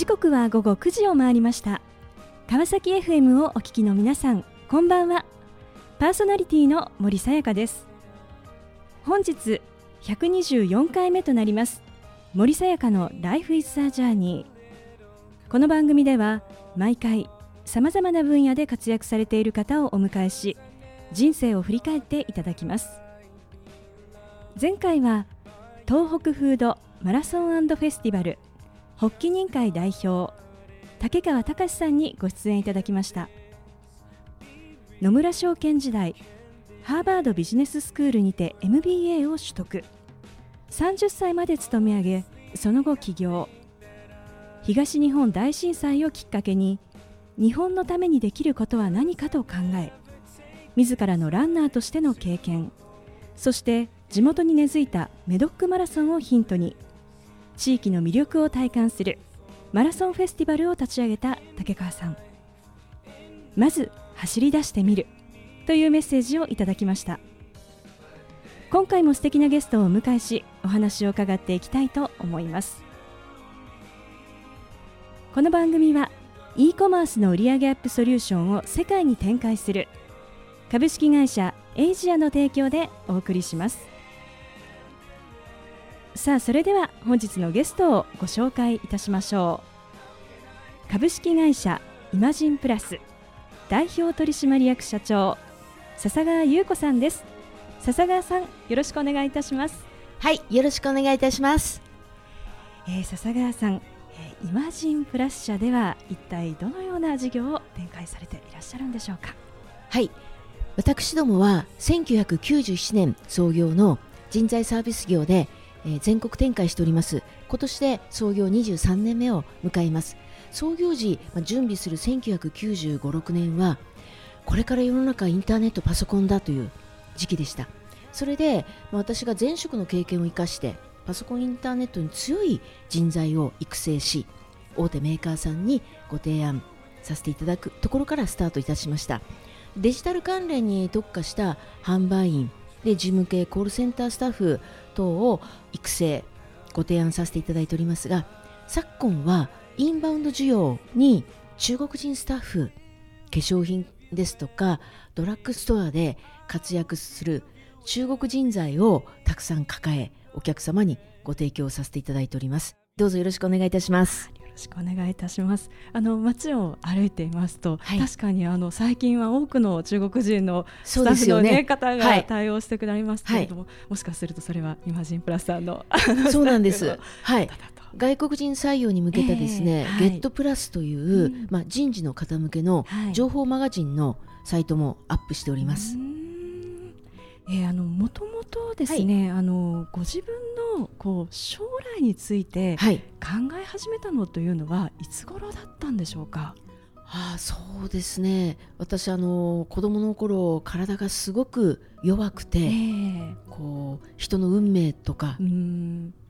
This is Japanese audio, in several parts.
時刻は午後9時を回りました。川崎 FM をお聞きの皆さんこんばんは。パーソナリティの森さやかです。本日124回目となります森さやかの Life is a Journey この番組では毎回さまざまな分野で活躍されている方をお迎えし人生を振り返っていただきます。前回は東北フードマラソンフェスティバル。発起人会代表竹川隆さんにご出演いただきました。野村証券時代ハーバードビジネススクールにて MBA を取得。30歳まで勤め上げその後起業。東日本大震災をきっかけに日本のためにできることは何かと考え自らのランナーとしての経験。そして地元に根付いたメドックマラソンをヒントに地域の魅力を体感するマラソンフェスティバルを立ち上げた竹川さん。まず走り出してみるというメッセージをいただきました。今回も素敵なゲストをお迎えしお話を伺っていきたいと思います。この番組は e コマースの売上アップソリューションを世界に展開する株式会社エイジアの提供でお送りします。さあそれでは本日のゲストをご紹介いたしましょう。株式会社イマジンプラス代表取締役社長笹川優子さんです。笹川さんよろしくお願いいたします。はいよろしくお願いいたします、えー、笹川さん、えー、イマジンプラス社では一体どのような事業を展開されていらっしゃるんでしょうか？はい。私どもは1997年創業の人材サービス業でえ、全国展開しております。今年で創業23年目を迎えます。創業時、ま、準備する1995、6年はこれから世の中インターネットパソコンだという時期でした。それで、ま、私が前職の経験を生かしてパソコンインターネットに強い人材を育成し大手メーカーさんにご提案させていただくところからスタートいたしました。デジタル関連に特化した販売員で事務系コールセンタースタッフ等を育成ご提案させていただいておりますが昨今はインバウンド需要に中国人スタッフ化粧品ですとかドラッグストアで活躍する中国人材をたくさん抱えお客様にご提供させていただいておりますどうぞよろしくお願いいたしますしくお願いいたします。あの街を歩いていますと、はい、確かにあの最近は多くの中国人のスタッフの、ね、ね方が対応してくれますけれども、はい、もしかするとそれはイマジンプラスさんの そうなんです。はい。外国人採用に向けたですね、えーはい、ゲットプラスという、うん、まあ、人事の方向けの情報マガジンのサイトもアップしております。えー、あのもともとですね、はい、あのご自分のこう将来について考え始めたのというのはいつ頃だったんでしょうか？ああそうですね。私あの子供の頃体がすごく弱くて、えー、こう人の運命とか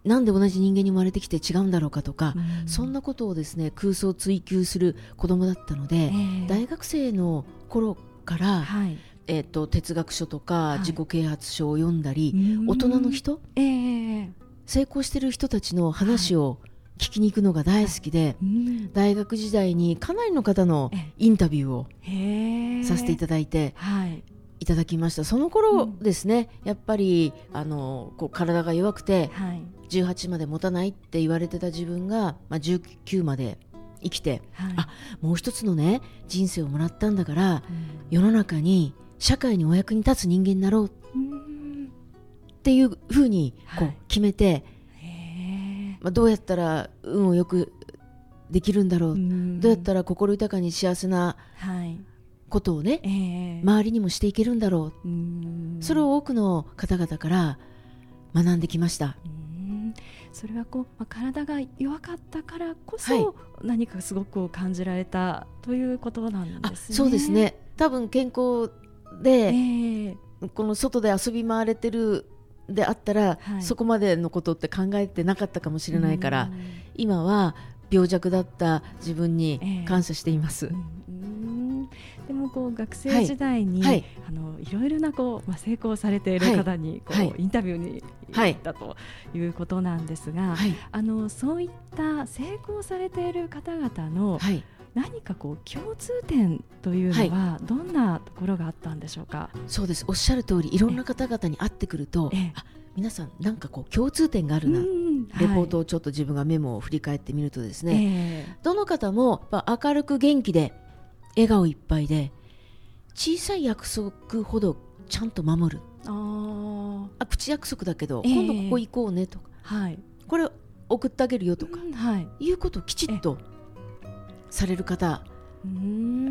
なん。で同じ人間に生まれてきて違うんだろうかとかそんなことをですね空想追求する子供だったので、えー、大学生の頃から、はい、えーと、哲学書とか自己啓発書を読んだり、はい、大人の人、えー、成功してる人たちの話を聞きに行くのが大好きで、はい、大学時代にかなりの方のインタビューをさせていただいて、い。ただきました。その頃ですね、うん、やっぱりあのこう体が弱くて、はい、18まで持たないって言われてた自分が、まあ、19まで生きて、はい、あもう一つのね人生をもらったんだから、うん、世の中に社会にお役に立つ人間になろう。っていうふうにこう決めて、まあ、どうやったら運をよくできるんだろう。どうやったら心豊かに幸せなことをね、周りにもしていけるんだろう。それを多くの方々から学んできました。それはこう、まあ、体が弱かったからこそ、はい、何かすごく感じられたということなんですね。そうですね。多分健康で、えー、この外で遊び回れてるであったら、はい、そこまでのことって考えてなかったかもしれないから、今は病弱だった自分に感謝しています。えーでもこう学生時代に、はい、あのいろいろなこうまあ成功されている方にこう、はい、インタビューに行ったということなんですが、あのそういった成功されている方々の、何かこう共通点というのはどんなところがあったんでしょうか？そうです。おっしゃる通り、いろんな方々に会ってくると、あ皆さんなんかこう共通点があるな、レポートをちょっと自分がメモを振り返ってみるとですね、えー、どの方も明るく元気で笑顔いっぱいで小さい約束ほどちゃんと守る。ああ口約束だけど、えー、今度ここ行こうねとか、はい、これ送ってあげるよとか、はい、いうことをきちっとされる方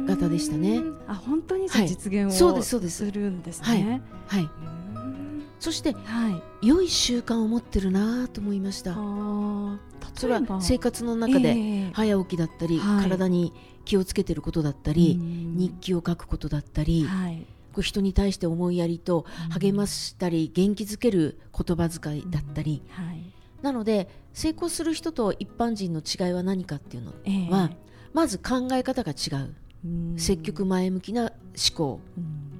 方でしたね。あ本当に実現を、はい、そうですそうです。するんですね。はい、はい。そして、はい、良い習慣を持ってるなと思いました。それは生活の中で早起きだったり、えー、体に気をつけてることだったり、日記を書くことだったり、はい、こう人に対して思いやりと励ましたり、元気づける言葉遣いだったり、はい、なので成功する人と一般人の違いは何かっていうのは、えー、まず考え方が違う。積極前向きな思考。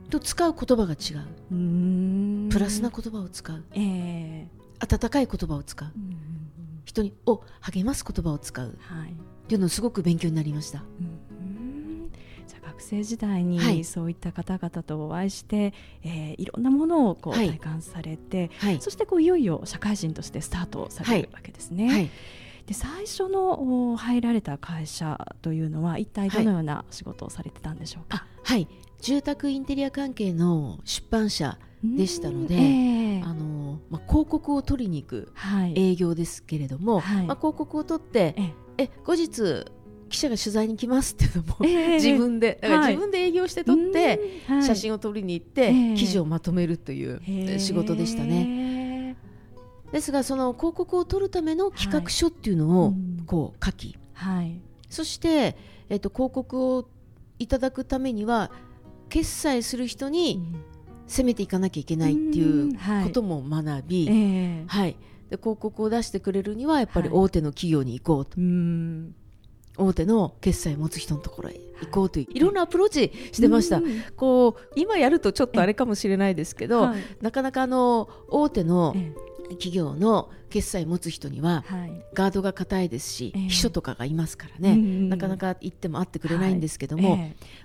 と使う言葉が違う。プラスな言葉を使う、えー、温かい言葉を使う。人にを励ます言葉を使う、はい、っていうのすごく勉強になりました。じゃ学生時代にそういった方々とお会いして、はい、えー、いろんなものをこう体感されて、はい、そしてこういよいよ社会人としてスタートされるわけですね。はいで最初の入られた会社というのは一体どのような仕事をされてたんでしょうか？はい、住宅インテリア関係の出版社でしたので、えー、あのまあ、広告を取りに行く営業ですけれども、はい、まあ、広告を取って、ええ。後日記者が取材に来ますっていうのも、えー、自分でだから自分で営業して撮って、はい、写真を撮りに行って、記事をまとめるという仕事でしたね。ですがその広告を取るための企画書っていうのをこう書き、はい、そして、えっと、広告をいただくためには決済する人に攻めていかなきゃいけないっていうことも学び、はい、え。ーはい、で広告を出してくれるにはやっぱり大手の企業に行こうと。はい大手の決済を持つ人のところへ行こうといういろんなアプローチしてました、こう今やるとちょっとあれかもしれないですけど、なかなかあの大手の企業の決済持つ人には、ガードが硬いですし、秘書とかがいますからね、なかなか行っても会ってくれないんですけども、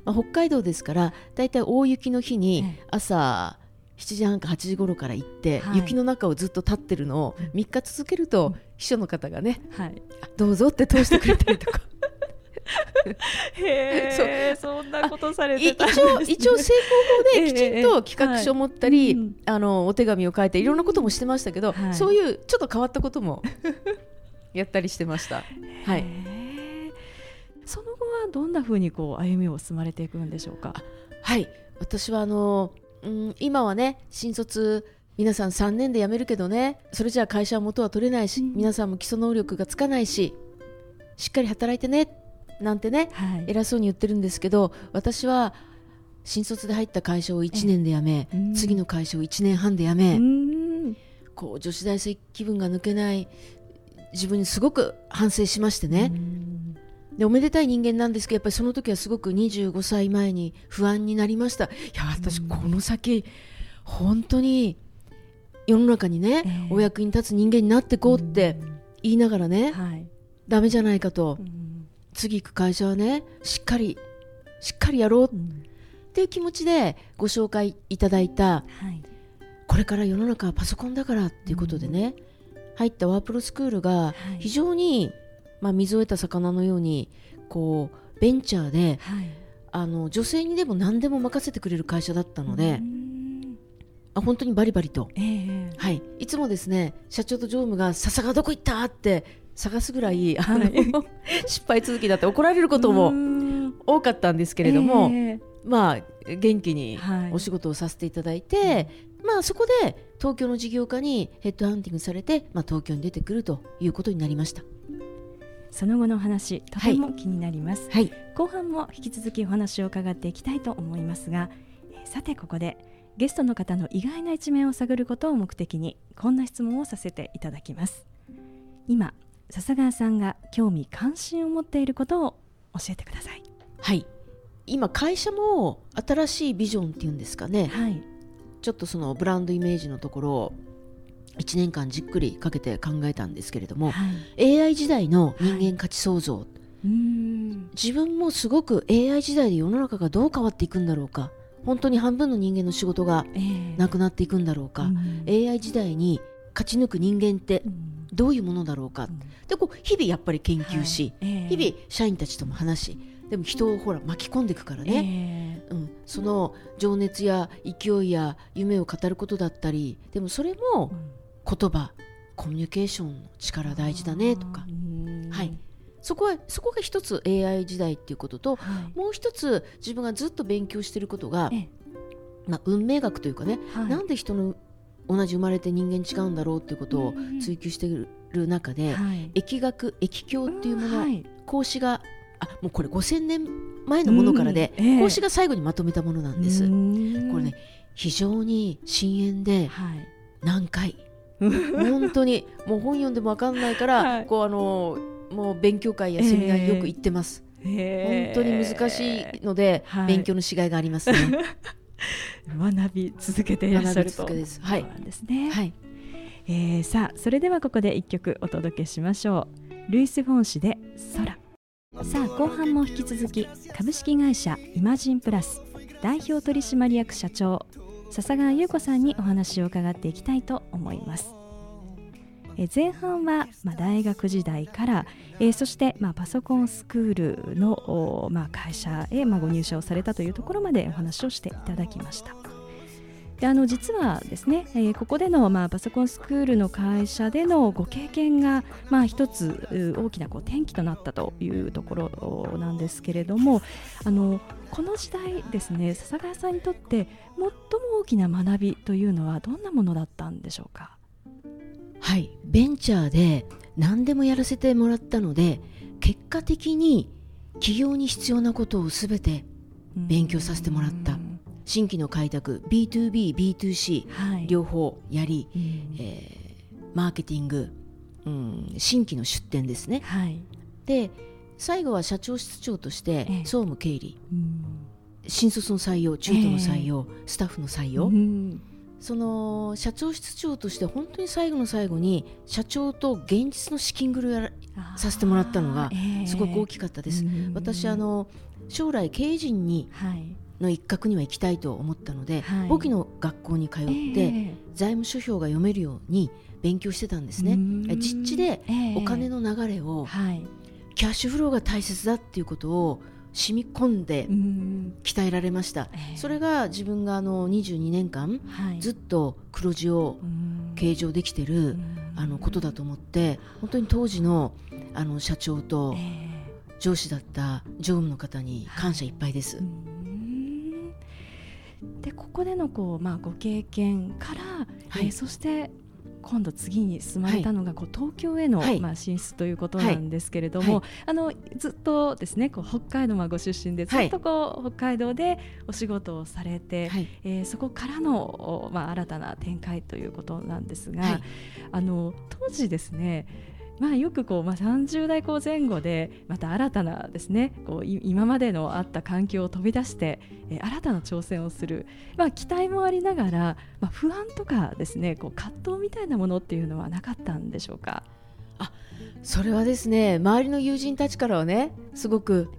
まあ、北海道ですから大体大雪の日に朝、7時半か8時頃から行って、はい、雪の中をずっと立ってるのを3日続けると、秘書の方がね、はい、どうぞって通してくれたりとかへえそんなことされて一応一応成功法できちんと企画書を持ったり、えーはい、あのお手紙を書いていろんなこともしてましたけど、はい、そういうちょっと変わったことも やったりしてました。はい。その後はどんなふうにこう歩みを進まれていくんでしょうか？はい、私はあの、うん、今はね新卒皆さん3年で辞めるけどねそれじゃあ会社は元は取れないし、うん、皆さんも基礎能力がつかないししっかり働いてねなんてね、はい、偉そうに言ってるんですけど私は新卒で入った会社を1年で辞め、次の会社を1年半で辞め、こう女子大生気分が抜けない自分にすごく反省しましてね。でおめでたい人間なんですけどやっぱりその時はすごく25歳前に不安になりました。いや私この先本当に世の中にね、えー、お役に立つ人間になっていこうって言いながらね、はい、ダメじゃないかと、次行く会社はねしっかりしっかりやろう。っていう気持ちでご紹介いただいた、はい、これから世の中はパソコンだからっていうことでね、うん、入ったワープロスクールが非常に、はい、まあ、水を得た魚のようにこうベンチャーで、はい、あの女性にでも何でも任せてくれる会社だったので。あ本当にバリバリと、えー、はい、いつもですね社長と常務が「笹がどこ行った?」って探すぐらい、はい、失敗続きだって怒られることも多かったんですけれども、えー、まあ元気にお仕事をさせていただいて、はい、まあそこで東京の事業家にヘッドハンティングされて、まあ、東京に出てくるということになりました。その後の話とても気になります、はい、後半も引き続きお話を伺っていきたいと思いますが、えー、さてここでゲストの方の意外な一面を探ることを目的にこんな質問をさせていただきます。今笹川さんが興味関心を持っていることを教えてください。はい。今会社も新しいビジョンっていうんですかね、はい、ちょっとそのブランドイメージのところを1年間じっくりかけて考えたんですけれども、はい、AI 時代の人間価値創造、はい、自分もすごく AI 時代で世の中がどう変わっていくんだろうか。本当に半分の人間の仕事がなくなっていくんだろうか、えー、AI 時代に勝ち抜く人間ってどういうものだろうか、でこう日々やっぱり研究し、はい。えー、日々社員たちとも話しでも人をほら巻き込んでいくからね、えー、うん、その情熱や勢いや夢を語ることだったりでもそれも言葉コミュニケーションの力大事だねとか、はい、そこはそこが一つ AI 時代っていうことと、はい、もう一つ自分がずっと勉強していることが、まあ、運命学というかね、はい、なんで人の同じ生まれて人間違うんだろうっていうことを追求している中で、はい、疫学疫教っていうもの、はい、孔子があもうこれ5000年前のものからで、うん。えー、孔子が最後にまとめたものなんです。これね非常に深淵で難解、本当にもう本読んでも分かんないから、はい、こうあのもう勉強会やセミナーによく行ってます。えー、本当に難しいので、はい、勉強のしがいがありますね。学び続けていらっしゃるとです。はい。ですね。はい。えー、さあそれではここで一曲お届けしましょう。ルイス・フォン氏で空。さあ後半も引き続き株式会社イマジンプラス代表取締役社長笹川優子さんにお話を伺っていきたいと思います。え前半は、ま、大学時代から、え、そして、ま、パソコンスクールの、ま、会社へ、ま、ご入社をされたというところまでお話をしていただきました。であの実はですね、えー、ここでの、まあ、パソコンスクールの会社でのご経験が、まあ、一つ大きなこう転機となったというところなんですけれどもあのこの時代ですね笹川さんにとって最も大きな学びというのはどんなものだったんでしょうか？はい。ベンチャーで何でもやらせてもらったので結果的に企業に必要なことを全て勉強させてもらった。新規の開拓 B2B、B2C、はい、両方やり、うん、えー、マーケティング、うん、新規の出店ですね、はい、で最後は社長室長として総務経理、えー、新卒の採用中途の採用、えー、スタッフの採用、うん、その社長室長として本当に最後の最後に社長と現実の資金繰りをやさせてもらったのがすごく大きかったです。えー、私あの将来経営陣に、はいの一角には行きたいと思ったので、はい、簿記の学校に通って、えー、財務諸表が読めるように勉強してたんですね。実地でお金の流れを、えー、キャッシュフローが大切だっていうことを染み込んで鍛えられました、えー、それが自分があの22年間、はい、ずっと黒字を計上できてるあのことだと思って本当に当時のあの社長と上司だった常務の方に感謝いっぱいです。はいでここでのこう、まあ、ご経験から、はい、えー、そして今度次に進まれたのがこう東京への、はい、まあ、進出ということなんですけれども、はい、あのずっとですねこう北海道まあご出身でずっとこう、北海道でお仕事をされて、はい、えー、そこからの、まあ、新たな展開ということなんですが、あの当時ですねまあ、よくこう、まあ、30代後前後でまた新たなですねこう今までのあった環境を飛び出して、えー、新たな挑戦をする、まあ、期待もありながら、まあ、不安とかですねこう葛藤みたいなものっていうのはなかったんでしょうか？あそれはですね周りの友人たちからはねすごく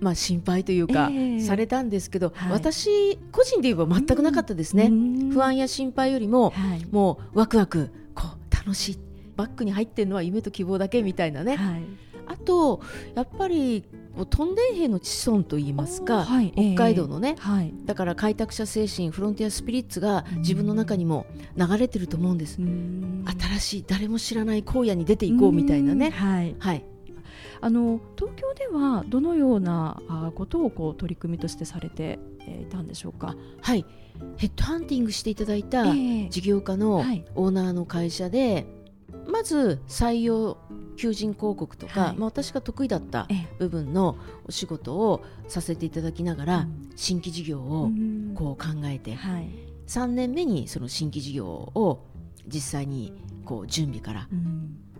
まあ、心配というか、されたんですけど、はい、私個人で言えば全くなかったですね、不安や心配よりも、はい、もうワクワクこう楽しいバッグに入ってるのは夢と希望だけみたいなね、はい、あとやっぱりトンデン兵の子孫といいますか、はい、北海道のね、えーはい、だから開拓者精神フロンティアスピリッツが自分の中にも流れてると思うんです。新しい誰も知らない荒野に出ていこうみたいなね。はい、はい、あの東京ではどのようなことをこう取り組みとしてされていたんでしょうか？はい。ヘッドハンティングしていただいた事業家のオーナーの会社で、まず採用求人広告とか、はい、まあ、私が得意だった部分のお仕事をさせていただきながら、新規事業をこう考えて、はい、3年目にその新規事業を実際にこう準備から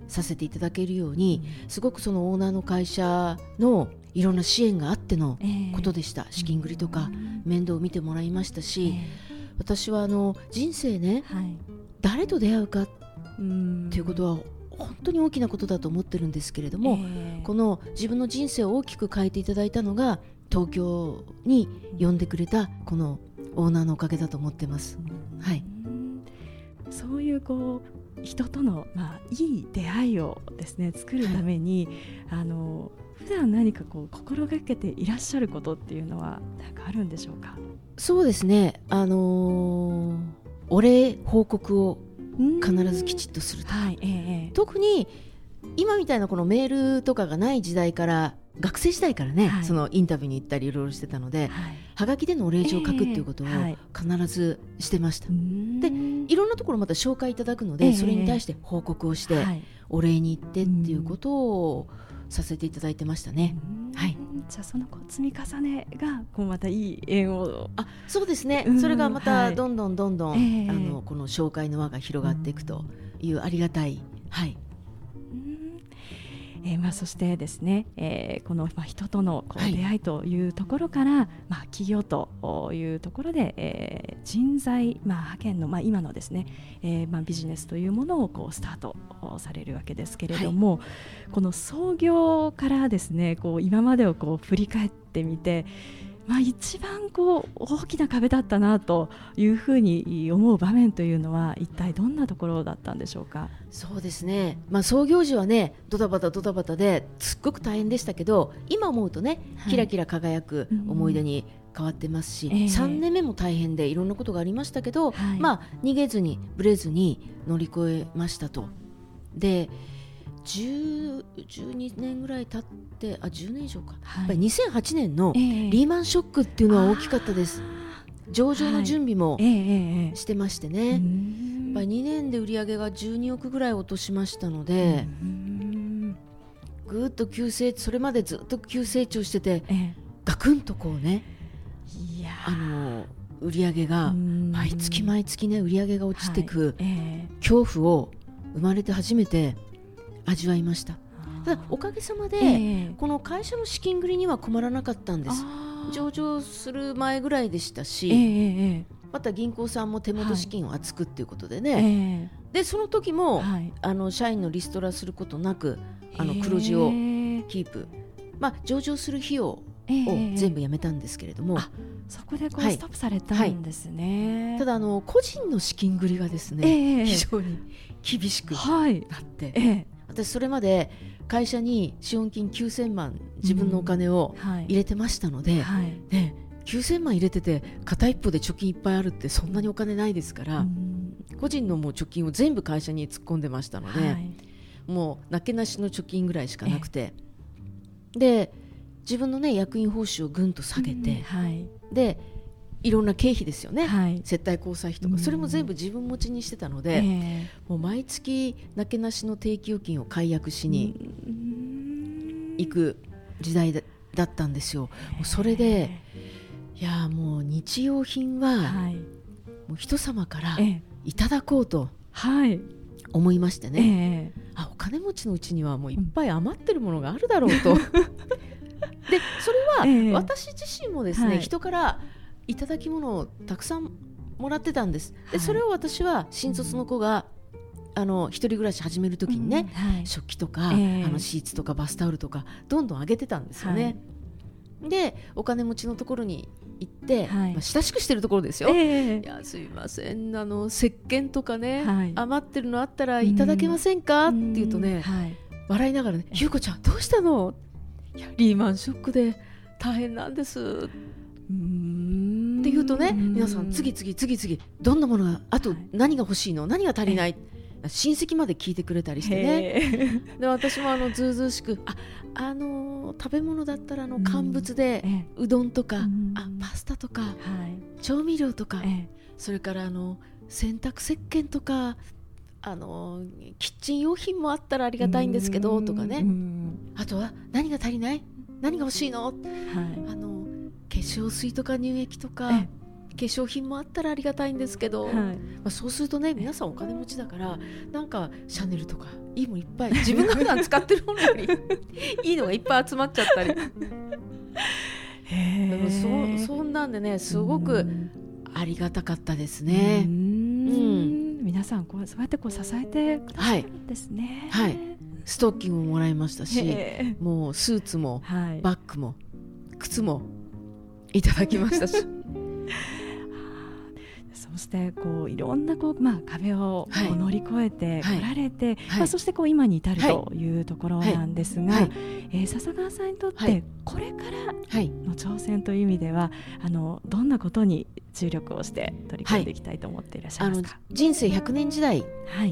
させていただけるように、すごくそのオーナーの会社のいろんな支援があってのことでした、えー、資金繰りとか面倒を見てもらいましたし、えー、私はあの人生ね、はい、誰と出会うかっていうことは本当に大きなことだと思ってるんですけれども、えー、この自分の人生を大きく変えていただいたのが東京に呼んでくれたこのオーナーのおかげだと思ってます。はい、そういうこう人との、まあ、いい出会いをですね作るために、はい、あの普段何かこう心がけていらっしゃることっていうのは何かあるんでしょうか？そうですね。あのー、お礼報告を必ずきちっとすると、はいえー、特に今みたいなこのメールとかがない時代から学生時代からね、はい、そのインタビューに行ったりいろいろしてたので、はい、はがきでのお礼状を書くっていうことを必ずしてました、えー、でいろんなところまた紹介いただくので、えー、それに対して報告をして、お礼に行ってっていうことをさせていただいてましたね。はい、じゃあその積み重ねがこうまたいい縁を。あそうですね、それがまたどんどんどんどん、はい、あのこの紹介の輪が広がっていくというありがたい、はいえーまあ、そしてですね、えー、この、まあ、人とのこう出会いというところから、はい、まあ、企業というところで、えー、人材、まあ、派遣の、まあ、今のですね、えーまあ、ビジネスというものをこうスタートされるわけですけれども、はい、この創業からですねこう今までをこう振り返ってみてまあ、一番こう大きな壁だったなというふうに思う場面というのは一体どんなところだったんでしょうか？そうですね、まあ、創業時はねドタバタドタバタですっごく大変でしたけど今思うとね、はい、キラキラ輝く思い出に変わってますし、うん、3年目も大変でいろんなことがありましたけど、はい、まあ、逃げずにぶれずに乗り越えましたと。で12年ぐらい経ってあ10年以上か、はい、やっぱり2008年のリーマンショックっていうのは大きかったです。えー、上場の準備もしてましてね、はい、やっぱり2年で売り上げが12億ぐらい落としましたので、ぐっと急成それまでずっと急成長してて、えー、ガクンとこうねあの売り上げが毎月毎月ね売り上げが落ちてく、はい。えー、恐怖を生まれて初めて味わいました。ただおかげさまで、えー、この会社の資金繰りには困らなかったんです。上場する前ぐらいでしたし、えー、また銀行さんも手元資金を厚くっていうことでね、はい、でその時も、はい、あの社員のリストラすることなくあの黒字をキープ、まあ、上場する費用を全部やめたんですけれども、えー、そこでこうストップされたんですね、はい、ただあの個人の資金繰りがですね、えー、非常に厳しくなって、はい、え。ー私それまで会社に資本金9000万自分のお金を入れてましたので、うんはい、ね、9000万入れてて片一方で貯金いっぱいあるってそんなにお金ないですから、うん、個人のもう貯金を全部会社に突っ込んでましたので、はい、もうなけなしの貯金ぐらいしかなくてで自分の、ね、役員報酬をぐんと下げて、うんはい、でいろんな経費ですよね、はい、接待交際費とか、それも全部自分持ちにしてたので、えー、もう毎月なけなしの定期預金を解約しに行く時代だだったんですよ。それで、いやもう日用品は、はい、もう人様からいただこうと思いましてね、えー、あお金持ちのうちにはもういっぱい余ってるものがあるだろうと。でそれは私自身もですね、はい、人からいただき物をたくさんもらってたんです。でそれを私は新卒の子が、あの一人暮らし始める時にね、うんはい、食器とか、えー、あのシーツとかバスタオルとかどんどん上げてたんですよね。はい、でお金持ちのところに行って、はい、まあ、親しくしてるところですよ。えー、いやすいませんあの石鹸とかね、余ってるのあったらいただけませんか、って言うとね、笑いながらね「優子ちゃんどうしたの?」いやリーマンショックで大変なんです」って言うとね皆さん次々次々どんなものがあと何が欲しいの？何が足りない？親戚まで聞いてくれたりしてね。で私もあのずうずうしくああの食べ物だったらあの乾物でうどんとかあパスタとか、はい、調味料とか、それからあの洗濯石鹸とかあのキッチン用品もあったらありがたいんですけどとかね。あとは何が足りない？何が欲しいの、はい、あの化粧水とか乳液とか粧品もあったらありがたいんですけど、はい、まあ、そうするとね皆さんお金持ちだからなんかシャネルとかいいもんいっぱい自分が普段使ってるものより いいのがいっぱい集まっちゃったり。でもそそんなんでねすごくありがたかったですね。うん。皆さんこうそうやってこう支えてくださるんですね。はい、はい、ストッキングももらいましたし、もうスーツも、バッグも靴もいただきましたし。そしてこういろんなこう、まあ、壁をこう乗り越えてこられて、はい、まあ、そしてこう今に至るというところなんですが、はい、えー、笹川さんにとってこれからの挑戦という意味では、あのどんなことに注力をして取り組んでいきたいと思っていらっしゃいますか、人生100年時代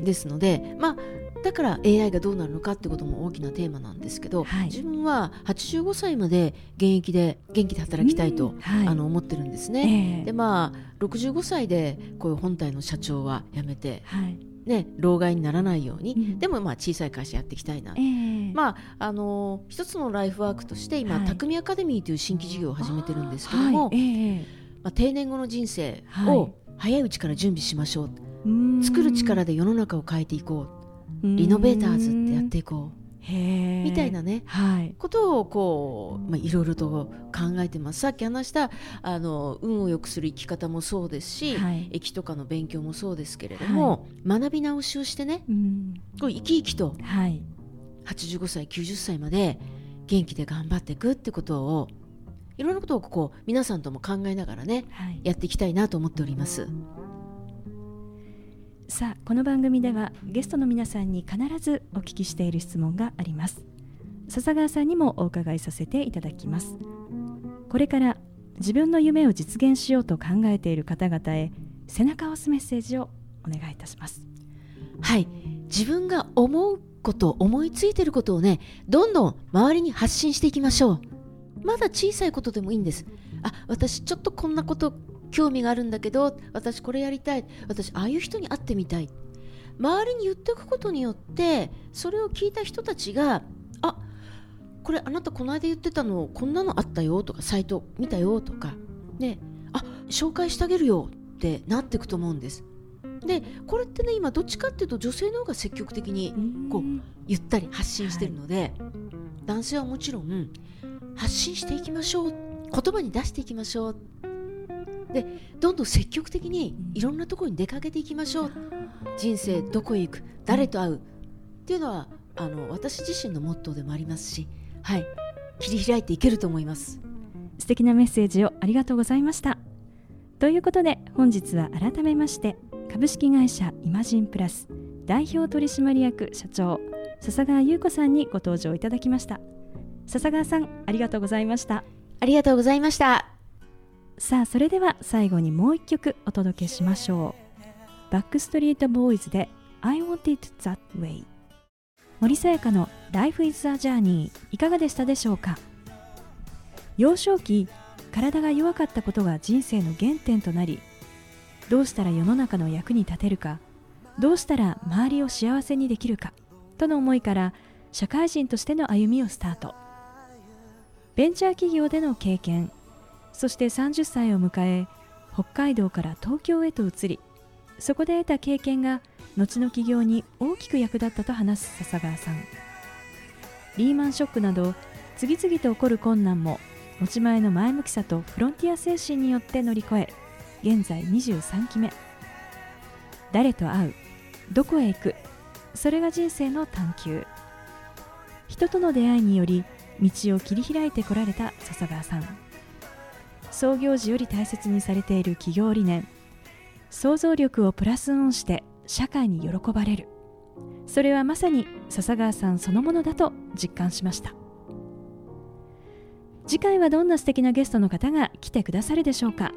ですので、まあだから AI がどうなるのかってことも大きなテーマなんですけど、はい、自分は85歳まで現役で元気で働きたいと、はい、あの思ってるんですね。えー、でまあ65歳でこういう本体の社長は辞めて、はい、ね、老害にならないように、うん、でもまあ小さい会社やっていきたいな、えー、まああのー、一つのライフワークとして今、匠アカデミーという新規事業を始めてるんですけども、えー、まあ、定年後の人生を早いうちから準備しましょう、作る力で世の中を変えていこう。リノベーターズってやっていこう。みたいなね、はい、ことをこう、まあ、いろいろと考えてます。さっき話したあの運を良くする生き方もそうですし、はい、駅とかの勉強もそうですけれども、はい、学び直しをしてね、うん、こう生き生きと、はい、85歳90歳まで元気で頑張っていくってことをいろんなことをこう皆さんとも考えながらね、はい、やっていきたいなと思っております。さあこの番組ではゲストの皆さんに必ずお聞きしている質問があります。笹川さんにもお伺いさせていただきます。これから自分の夢を実現しようと考えている方々へ背中を押すメッセージをお願いいたします。はい。自分が思うこと思いついてることをねどんどん周りに発信していきましょう。まだ小さいことでもいいんです。あ私ちょっとこんなこと興味があるんだけど私これやりたい。私ああいう人に会ってみたい。周りに言っておくことによってそれを聞いた人たちがあこれあなたこの間言ってたのこんなのあったよとかサイト見たよとかねあ紹介してあげるよってなっていくと思うんです。でこれってね今どっちかっていうと女性の方が積極的にこう言ったり発信してるので、はい、男性はもちろん発信していきましょう言葉に出していきましょうでどんどん積極的にいろんなところに出かけていきましょう。人生どこへ行く誰と会うっていうのはあの私自身のモットーでもありますし、はい、切り開いていけると思います。素敵なメッセージをありがとうございました。ということで本日は改めまして株式会社イマジンプラス代表取締役社長笹川優子さんにご登場いただきました。笹川さんありがとうございました。ありがとうございましたさあそれでは最後にもう一曲お届けしましょう。バックストリートボーイズで I Want It That Way 森さやかの Life is a Journey いかがでしたでしょうか？幼少期体が弱かったことが人生の原点となりどうしたら世の中の役に立てるかどうしたら周りを幸せにできるかとの思いから社会人としての歩みをスタート。ベンチャー企業での経験そして30歳を迎え北海道から東京へと移りそこで得た経験が後の起業に大きく役立ったと話す笹川さん。リーマンショックなど次々と起こる困難も持ち前の前向きさとフロンティア精神によって乗り越え現在23期目。誰と会う？どこへ行く？それが人生の探求。人との出会いにより道を切り開いてこられた笹川さん。創業時より大切にされている企業理念。想像力をプラスオンして社会に喜ばれる。それはまさに笹川さんそのものだと実感しました。次回はどんな素敵なゲストの方が来てくださるでしょうか。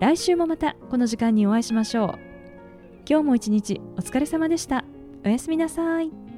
来週もまたこの時間にお会いしましょう。今日も一日お疲れ様でした。おやすみなさい。